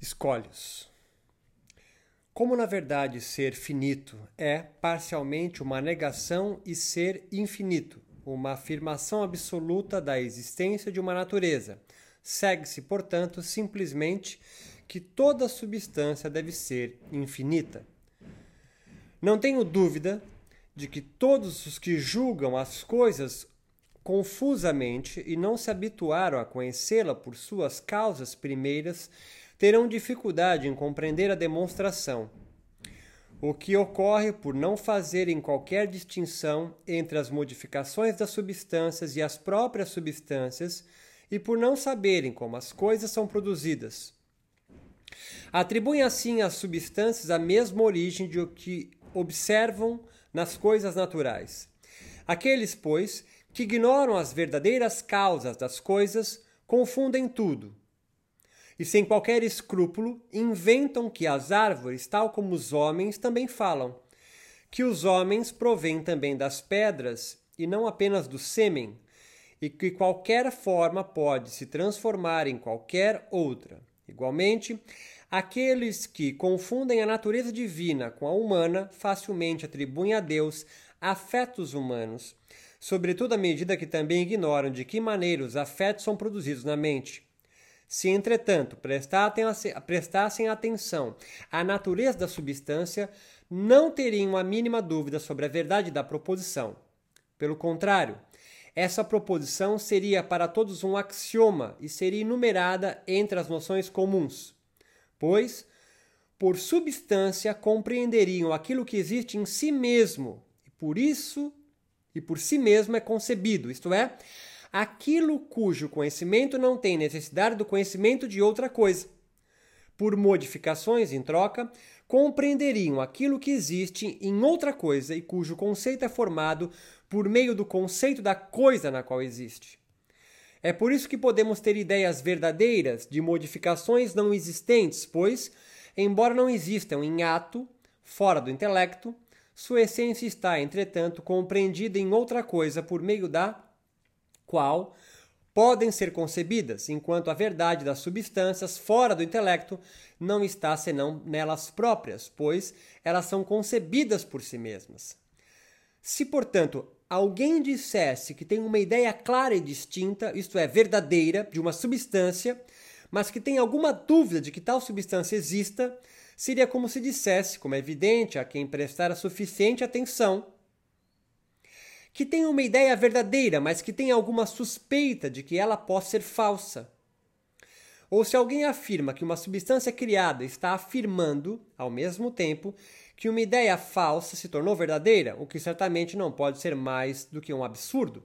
Escolhos. Como na verdade ser finito é parcialmente uma negação e ser infinito, uma afirmação absoluta da existência de uma natureza, segue-se, portanto, simplesmente que toda substância deve ser infinita. Não tenho dúvida de que todos os que julgam as coisas confusamente e não se habituaram a conhecê-la por suas causas primeiras terão dificuldade em compreender a demonstração, o que ocorre por não fazerem qualquer distinção entre as modificações das substâncias e as próprias substâncias e por não saberem como as coisas são produzidas. Atribuem assim às substâncias a mesma origem de o que observam nas coisas naturais. Aqueles, pois, que ignoram as verdadeiras causas das coisas, confundem tudo e sem qualquer escrúpulo inventam que as árvores, tal como os homens, também falam, que os homens provêm também das pedras e não apenas do sêmen, e que qualquer forma pode se transformar em qualquer outra. Igualmente, aqueles que confundem a natureza divina com a humana facilmente atribuem a Deus afetos humanos, sobretudo à medida que também ignoram de que maneira os afetos são produzidos na mente. Se, entretanto, prestassem atenção à natureza da substância, não teriam a mínima dúvida sobre a verdade da proposição. Pelo contrário, essa proposição seria para todos um axioma e seria enumerada entre as noções comuns, pois, por substância, compreenderiam aquilo que existe em si mesmo, e por isso e por si mesmo é concebido, isto é, aquilo cujo conhecimento não tem necessidade do conhecimento de outra coisa. Por modificações em troca, compreenderiam aquilo que existe em outra coisa e cujo conceito é formado por meio do conceito da coisa na qual existe. É por isso que podemos ter ideias verdadeiras de modificações não existentes, pois, embora não existam em ato, fora do intelecto, sua essência está, entretanto, compreendida em outra coisa por meio da qual podem ser concebidas, enquanto a verdade das substâncias fora do intelecto não está senão nelas próprias, pois elas são concebidas por si mesmas. Se, portanto, alguém dissesse que tem uma ideia clara e distinta, isto é, verdadeira, de uma substância, mas que tem alguma dúvida de que tal substância exista, seria como se dissesse, como é evidente a quem prestar a suficiente atenção, que tem uma ideia verdadeira, mas que tem alguma suspeita de que ela possa ser falsa. Ou se alguém afirma que uma substância criada está afirmando, ao mesmo tempo, que uma ideia falsa se tornou verdadeira, o que certamente não pode ser mais do que um absurdo.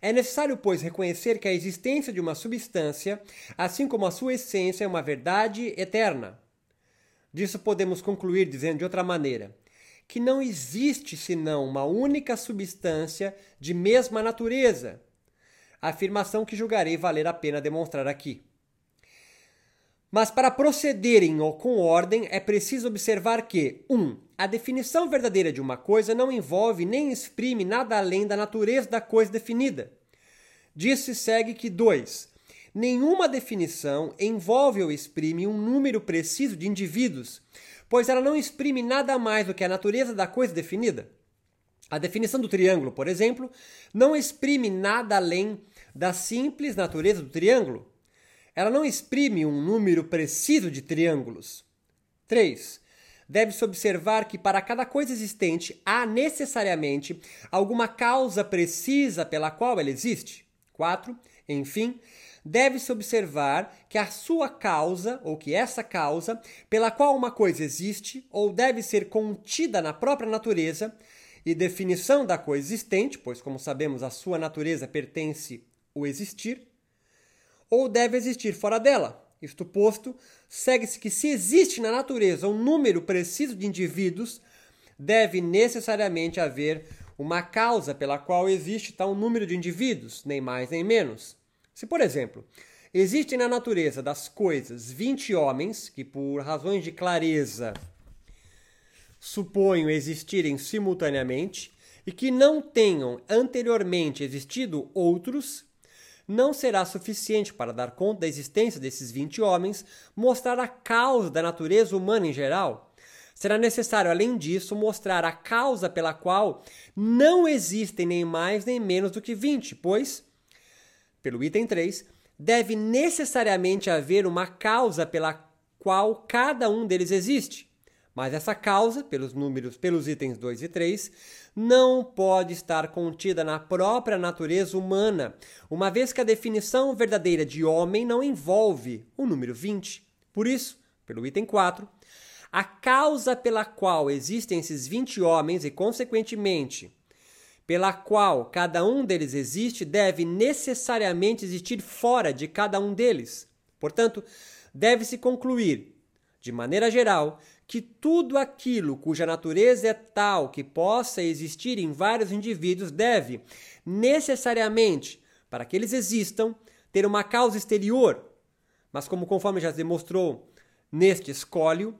É necessário, pois, reconhecer que a existência de uma substância, assim como a sua essência, é uma verdade eterna. Disso podemos concluir dizendo de outra maneira: que não existe senão uma única substância de mesma natureza. Afirmação que julgarei valer a pena demonstrar aqui. Mas para procederem com ordem é preciso observar que 1. Um, a definição verdadeira de uma coisa não envolve nem exprime nada além da natureza da coisa definida. Disso se segue que 2. Nenhuma definição envolve ou exprime um número preciso de indivíduos, pois ela não exprime nada mais do que a natureza da coisa definida. A definição do triângulo, por exemplo, não exprime nada além da simples natureza do triângulo. Ela não exprime um número preciso de triângulos. 3. Deve-se observar que para cada coisa existente há necessariamente alguma causa precisa pela qual ela existe. 4. Enfim, deve-se observar que a sua causa, ou que essa causa, pela qual uma coisa existe, ou deve ser contida na própria natureza, e definição da coisa existente, pois, como sabemos, a sua natureza pertence o existir, ou deve existir fora dela. Isto posto, segue-se que se existe na natureza um número preciso de indivíduos, deve necessariamente haver uma causa pela qual existe tal número de indivíduos, nem mais nem menos. Se, por exemplo, existem na natureza das coisas 20 homens que, por razões de clareza, suponho existirem simultaneamente e que não tenham anteriormente existido outros, não será suficiente para dar conta da existência desses 20 homens, mostrar a causa da natureza humana em geral. Será necessário, além disso, mostrar a causa pela qual não existem nem mais nem menos do que 20, pois, pelo item 3, deve necessariamente haver uma causa pela qual cada um deles existe. Mas essa causa, pelos números, pelos itens 2 e 3, não pode estar contida na própria natureza humana, uma vez que a definição verdadeira de homem não envolve o número 20. Por isso, pelo item 4, a causa pela qual existem esses 20 homens e, consequentemente, pela qual cada um deles existe, deve necessariamente existir fora de cada um deles. Portanto, deve-se concluir, de maneira geral, que tudo aquilo cuja natureza é tal que possa existir em vários indivíduos deve, necessariamente, para que eles existam, ter uma causa exterior. Mas, como conforme já demonstrou neste escólio,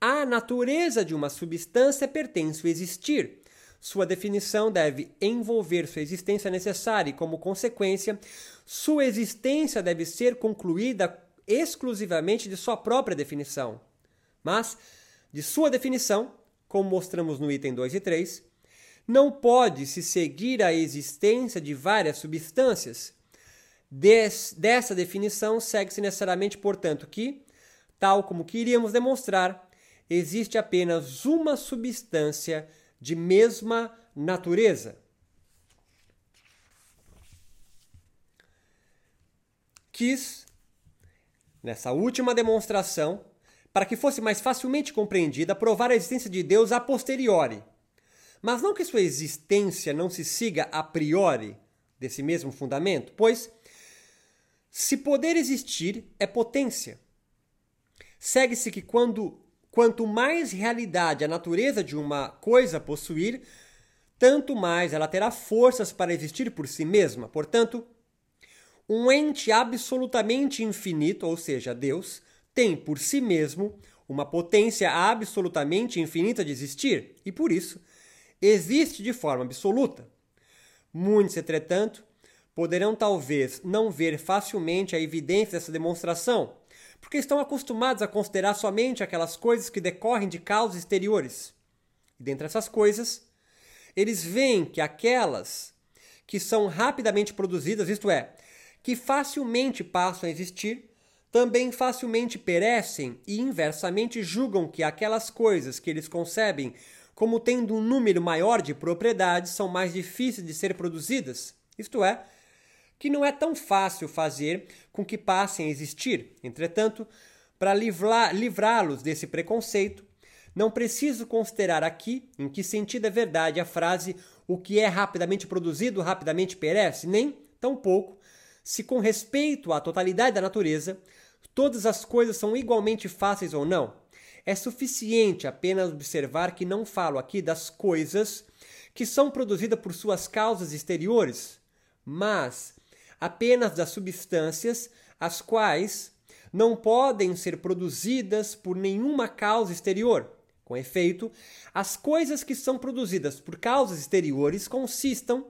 a natureza de uma substância pertence ao existir. Sua definição deve envolver sua existência necessária e, como consequência, sua existência deve ser concluída exclusivamente de sua própria definição. Mas, de sua definição, como mostramos no item 2 e 3, não pode se seguir a existência de várias substâncias. Des, dessa definição segue-se necessariamente, portanto, que, tal como queríamos demonstrar, existe apenas uma substância de mesma natureza. Quis, nessa última demonstração, para que fosse mais facilmente compreendida, provar a existência de Deus a posteriori. Mas não que sua existência não se siga a priori desse mesmo fundamento, pois se poder existir é potência. Segue-se que quando quanto mais realidade a natureza de uma coisa possuir, tanto mais ela terá forças para existir por si mesma. Portanto, um ente absolutamente infinito, ou seja, Deus, tem por si mesmo uma potência absolutamente infinita de existir e, por isso, existe de forma absoluta. Muitos, entretanto, poderão talvez não ver facilmente a evidência dessa demonstração, porque estão acostumados a considerar somente aquelas coisas que decorrem de causas exteriores. E dentre essas coisas, eles veem que aquelas que são rapidamente produzidas, isto é, que facilmente passam a existir, também facilmente perecem e inversamente julgam que aquelas coisas que eles concebem como tendo um número maior de propriedades são mais difíceis de ser produzidas, isto é, que não é tão fácil fazer com que passem a existir. Entretanto, para livrá-los desse preconceito, não preciso considerar aqui em que sentido é verdade a frase o que é rapidamente produzido rapidamente perece, nem, tampouco, se com respeito à totalidade da natureza, todas as coisas são igualmente fáceis ou não. É suficiente apenas observar que não falo aqui das coisas que são produzidas por suas causas exteriores, mas apenas das substâncias as quais não podem ser produzidas por nenhuma causa exterior. Com efeito, as coisas que são produzidas por causas exteriores consistam,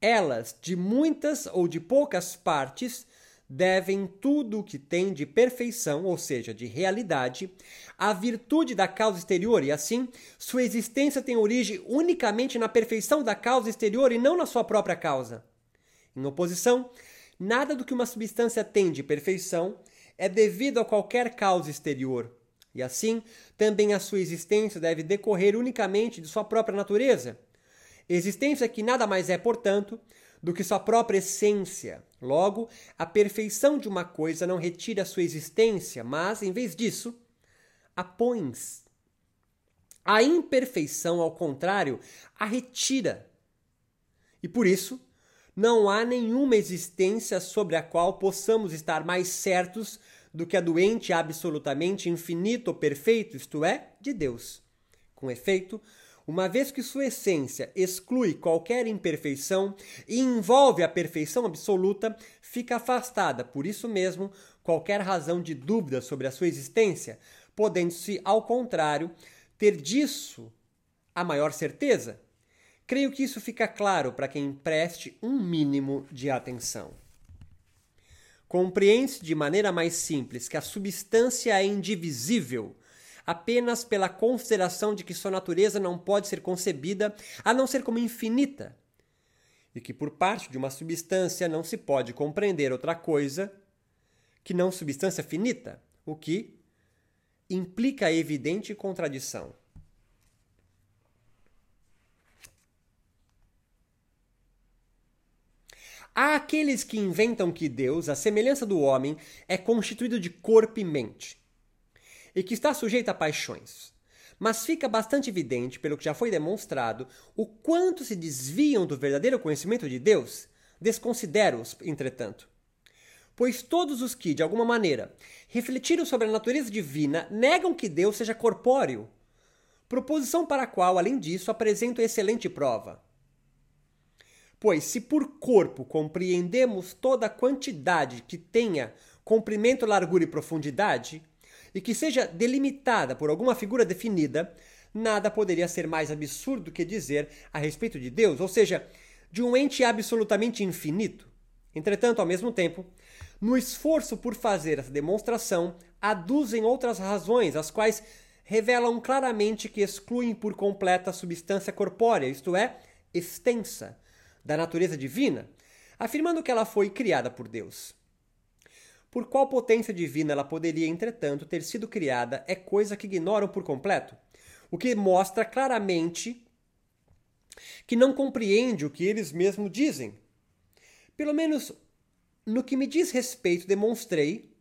elas, de muitas ou de poucas partes, devem tudo o que tem de perfeição, ou seja, de realidade, à virtude da causa exterior, e assim sua existência tem origem unicamente na perfeição da causa exterior e não na sua própria causa. Em oposição, nada do que uma substância tem de perfeição é devido a qualquer causa exterior, e assim também a sua existência deve decorrer unicamente de sua própria natureza. Existência que nada mais é, portanto, do que sua própria essência. Logo, a perfeição de uma coisa não retira sua existência, mas, em vez disso, a põe. A imperfeição, ao contrário, a retira. E por isso, não há nenhuma existência sobre a qual possamos estar mais certos do que a doente absolutamente infinito ou perfeito, isto é, de Deus. Com efeito, uma vez que sua essência exclui qualquer imperfeição e envolve a perfeição absoluta, fica afastada, por isso mesmo, qualquer razão de dúvida sobre a sua existência, podendo-se, ao contrário, ter disso a maior certeza. Creio que isso fica claro para quem preste um mínimo de atenção. compreende-se de maneira mais simples que a substância é indivisível apenas pela consideração de que sua natureza não pode ser concebida a não ser como infinita, e que por parte de uma substância não se pode compreender outra coisa que não substância finita, o que implica evidente contradição. Há aqueles que inventam que Deus, à semelhança do homem, é constituído de corpo e mente, e que está sujeito a paixões. Mas fica bastante evidente, pelo que já foi demonstrado, o quanto se desviam do verdadeiro conhecimento de Deus, desconsideram-os, entretanto. Pois todos os que, de alguma maneira, refletiram sobre a natureza divina negam que Deus seja corpóreo, proposição para a qual, além disso, apresento excelente prova. Pois se por corpo compreendemos toda a quantidade que tenha comprimento, largura e profundidade, e que seja delimitada por alguma figura definida, nada poderia ser mais absurdo que dizer a respeito de Deus, ou seja, de um ente absolutamente infinito. Entretanto, ao mesmo tempo, no esforço por fazer essa demonstração, aduzem outras razões, as quais revelam claramente que excluem por completa a substância corpórea, isto é, extensa, da natureza divina, afirmando que ela foi criada por Deus. Por qual potência divina ela poderia, entretanto, ter sido criada é coisa que ignoram por completo, o que mostra claramente que não compreende o que eles mesmos dizem. Pelo menos no que me diz respeito, demonstrei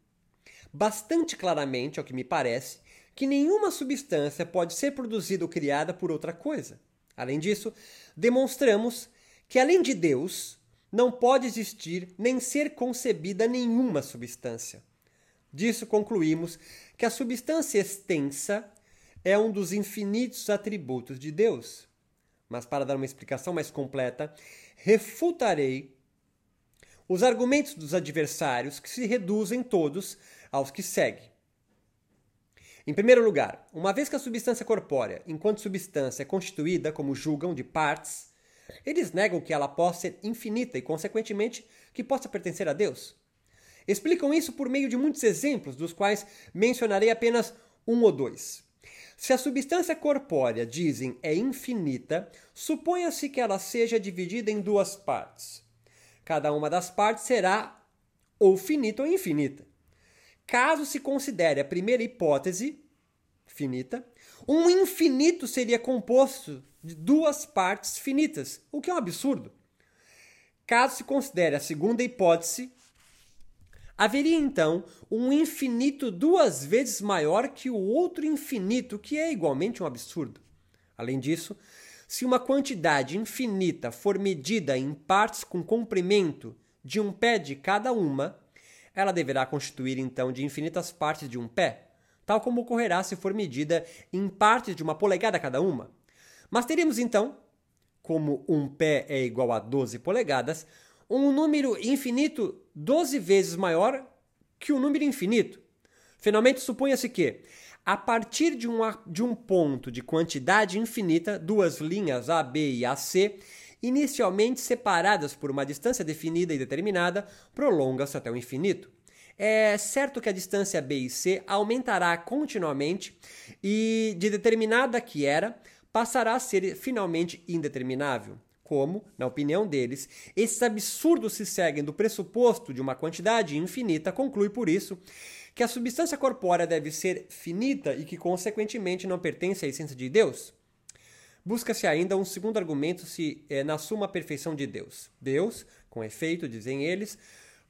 bastante claramente, ao que me parece, que nenhuma substância pode ser produzida ou criada por outra coisa. Além disso, demonstramos que além de Deus, não pode existir nem ser concebida nenhuma substância. Disso concluímos que a substância extensa é um dos infinitos atributos de Deus. Mas para dar uma explicação mais completa, refutarei os argumentos dos adversários que se reduzem todos aos que seguem. Em primeiro lugar, uma vez que a substância corpórea, enquanto substância, é constituída, como julgam, de partes, eles negam que ela possa ser infinita e, consequentemente, que possa pertencer a Deus. Explicam isso por meio de muitos exemplos, dos quais mencionarei apenas um ou dois. Se a substância corpórea, dizem, é infinita, suponha-se que ela seja dividida em duas partes. Cada uma das partes será ou finita ou infinita. Caso se considere a primeira hipótese, finita, um infinito seria composto de duas partes finitas, o que é um absurdo. Caso se considere a segunda hipótese, haveria então um infinito duas vezes maior que o outro infinito, que é igualmente um absurdo. Além disso, se uma quantidade infinita for medida em partes com comprimento de um pé de cada uma, ela deverá constituir então de infinitas partes de um pé, tal como ocorrerá se for medida em partes de uma polegada cada uma. Mas teríamos então, como um pé é igual a 12 polegadas, um número infinito 12 vezes maior que o um número infinito. Finalmente, suponha-se que, a partir de um, de um ponto de quantidade infinita, duas linhas AB e AC, inicialmente separadas por uma distância definida e determinada, prolongam-se até o infinito. É certo que a distância B e C aumentará continuamente e, de determinada que era, passará a ser finalmente indeterminável. Como, na opinião deles, esses absurdos se seguem do pressuposto de uma quantidade infinita, conclui por isso que a substância corpórea deve ser finita e que, consequentemente, não pertence à essência de Deus. Busca-se ainda um segundo argumento se é, na suma perfeição de Deus. Deus, com efeito, dizem eles,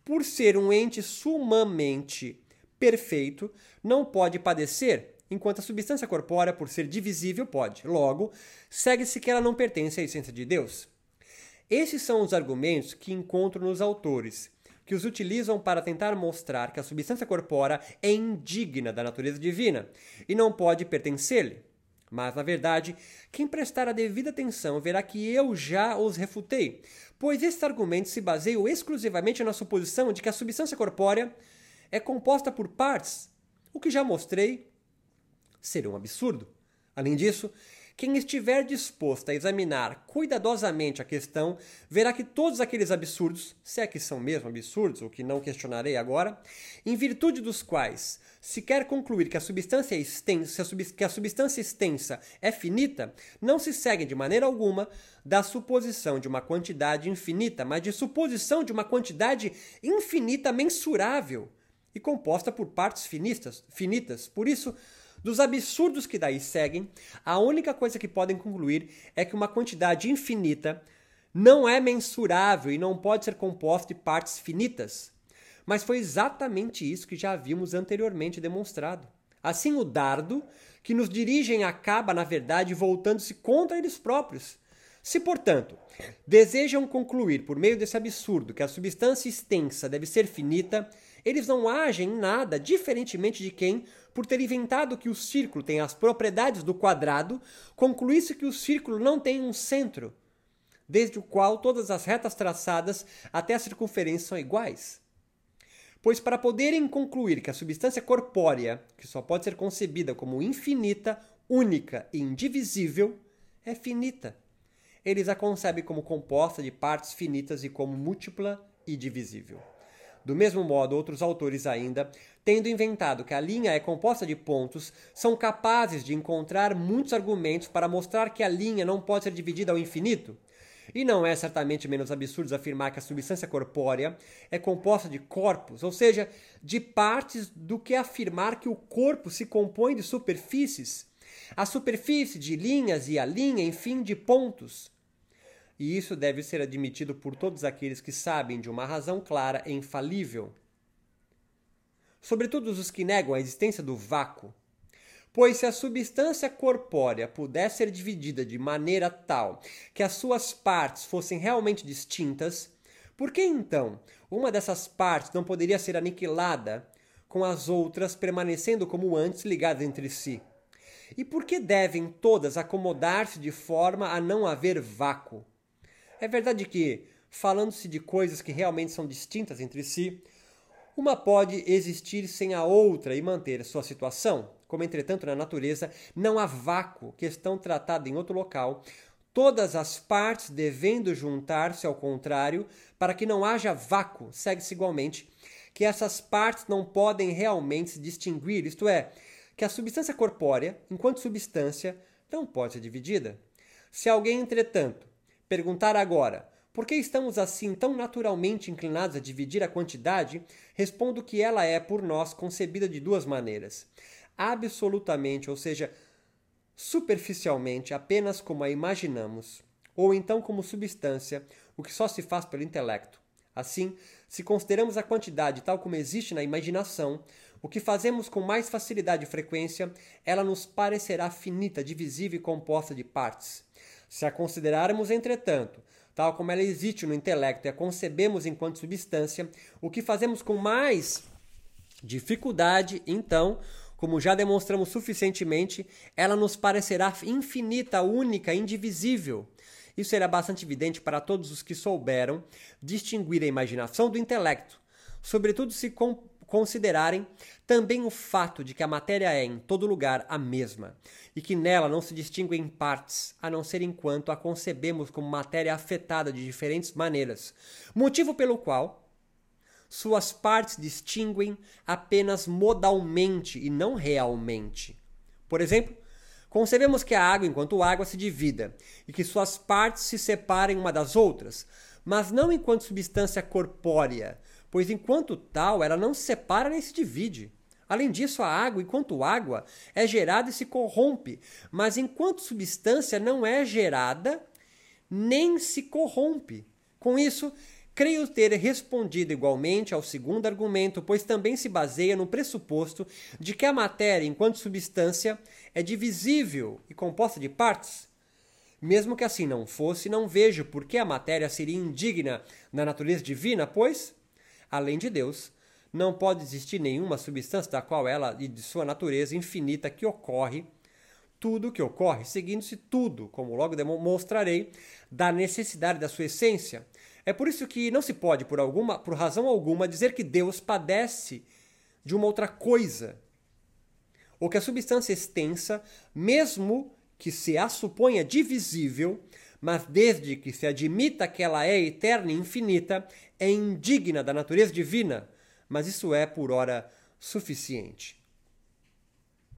por ser um ente sumamente perfeito, não pode padecer enquanto a substância corpórea, por ser divisível, pode. Logo, segue-se que ela não pertence à essência de Deus. Esses são os argumentos que encontro nos autores, que os utilizam para tentar mostrar que a substância corpórea é indigna da natureza divina e não pode pertencer-lhe. Mas, na verdade, quem prestar a devida atenção verá que eu já os refutei, pois esses argumentos se baseiam exclusivamente na suposição de que a substância corpórea é composta por partes, o que já mostrei seria um absurdo. Além disso, quem estiver disposto a examinar cuidadosamente a questão, verá que todos aqueles absurdos, se é que são mesmo absurdos, o que não questionarei agora, em virtude dos quais se quer concluir que a substância extensa, que a substância extensa é finita, não se segue de maneira alguma da suposição de uma quantidade infinita, mas de suposição de uma quantidade infinita mensurável e composta por partes finitas. finitas. Por isso, dos absurdos que daí seguem, a única coisa que podem concluir é que uma quantidade infinita não é mensurável e não pode ser composta de partes finitas. Mas foi exatamente isso que já havíamos anteriormente demonstrado. Assim, o dardo que nos dirigem acaba, na verdade, voltando-se contra eles próprios. Se, portanto, desejam concluir por meio desse absurdo que a substância extensa deve ser finita, eles não agem em nada diferentemente de quem, por ter inventado que o círculo tem as propriedades do quadrado, concluísse que o círculo não tem um centro, desde o qual todas as retas traçadas até a circunferência são iguais. Pois para poderem concluir que a substância corpórea, que só pode ser concebida como infinita, única e indivisível, é finita. Eles a concebem como composta de partes finitas e como múltipla e divisível. Do mesmo modo, outros autores ainda, tendo inventado que a linha é composta de pontos, são capazes de encontrar muitos argumentos para mostrar que a linha não pode ser dividida ao infinito. E não é certamente menos absurdo afirmar que a substância corpórea é composta de corpos, ou seja, de partes, do que afirmar que o corpo se compõe de superfícies. A superfície de linhas e a linha, enfim, de pontos e isso deve ser admitido por todos aqueles que sabem de uma razão clara e infalível. Sobretudo os que negam a existência do vácuo. Pois se a substância corpórea pudesse ser dividida de maneira tal que as suas partes fossem realmente distintas, por que então uma dessas partes não poderia ser aniquilada, com as outras permanecendo como antes ligadas entre si? E por que devem todas acomodar-se de forma a não haver vácuo? É verdade que, falando-se de coisas que realmente são distintas entre si, uma pode existir sem a outra e manter sua situação. Como, entretanto, na natureza não há vácuo, questão tratada em outro local, todas as partes devendo juntar-se ao contrário, para que não haja vácuo, segue-se igualmente que essas partes não podem realmente se distinguir, isto é, que a substância corpórea, enquanto substância, não pode ser dividida. Se alguém, entretanto, perguntar agora por que estamos assim tão naturalmente inclinados a dividir a quantidade, respondo que ela é por nós concebida de duas maneiras. Absolutamente, ou seja, superficialmente, apenas como a imaginamos, ou então como substância, o que só se faz pelo intelecto. Assim, se consideramos a quantidade tal como existe na imaginação, o que fazemos com mais facilidade e frequência, ela nos parecerá finita, divisível e composta de partes. Se a considerarmos, entretanto, tal como ela existe no intelecto e a concebemos enquanto substância, o que fazemos com mais dificuldade, então, como já demonstramos suficientemente, ela nos parecerá infinita, única, indivisível. Isso será bastante evidente para todos os que souberam distinguir a imaginação do intelecto, sobretudo se considerarem também o fato de que a matéria é em todo lugar a mesma e que nela não se distingue em partes, a não ser enquanto a concebemos como matéria afetada de diferentes maneiras, motivo pelo qual suas partes distinguem apenas modalmente e não realmente. Por exemplo, concebemos que a água, enquanto água, se divida e que suas partes se separem uma das outras, mas não enquanto substância corpórea, pois enquanto tal ela não se separa nem se divide. Além disso, a água, enquanto água, é gerada e se corrompe, mas enquanto substância não é gerada nem se corrompe. Com isso, creio ter respondido igualmente ao segundo argumento, pois também se baseia no pressuposto de que a matéria, enquanto substância, é divisível e composta de partes. Mesmo que assim não fosse, não vejo por que a matéria seria indigna da natureza divina, pois além de Deus, não pode existir nenhuma substância da qual ela e de sua natureza infinita que ocorre tudo que ocorre, seguindo-se tudo, como logo demonstrarei, da necessidade da sua essência. É por isso que não se pode, por alguma, por razão alguma, dizer que Deus padece de uma outra coisa, ou que a substância extensa, mesmo que se a suponha divisível, mas desde que se admita que ela é eterna e infinita, é indigna da natureza divina, mas isso é, por ora, suficiente.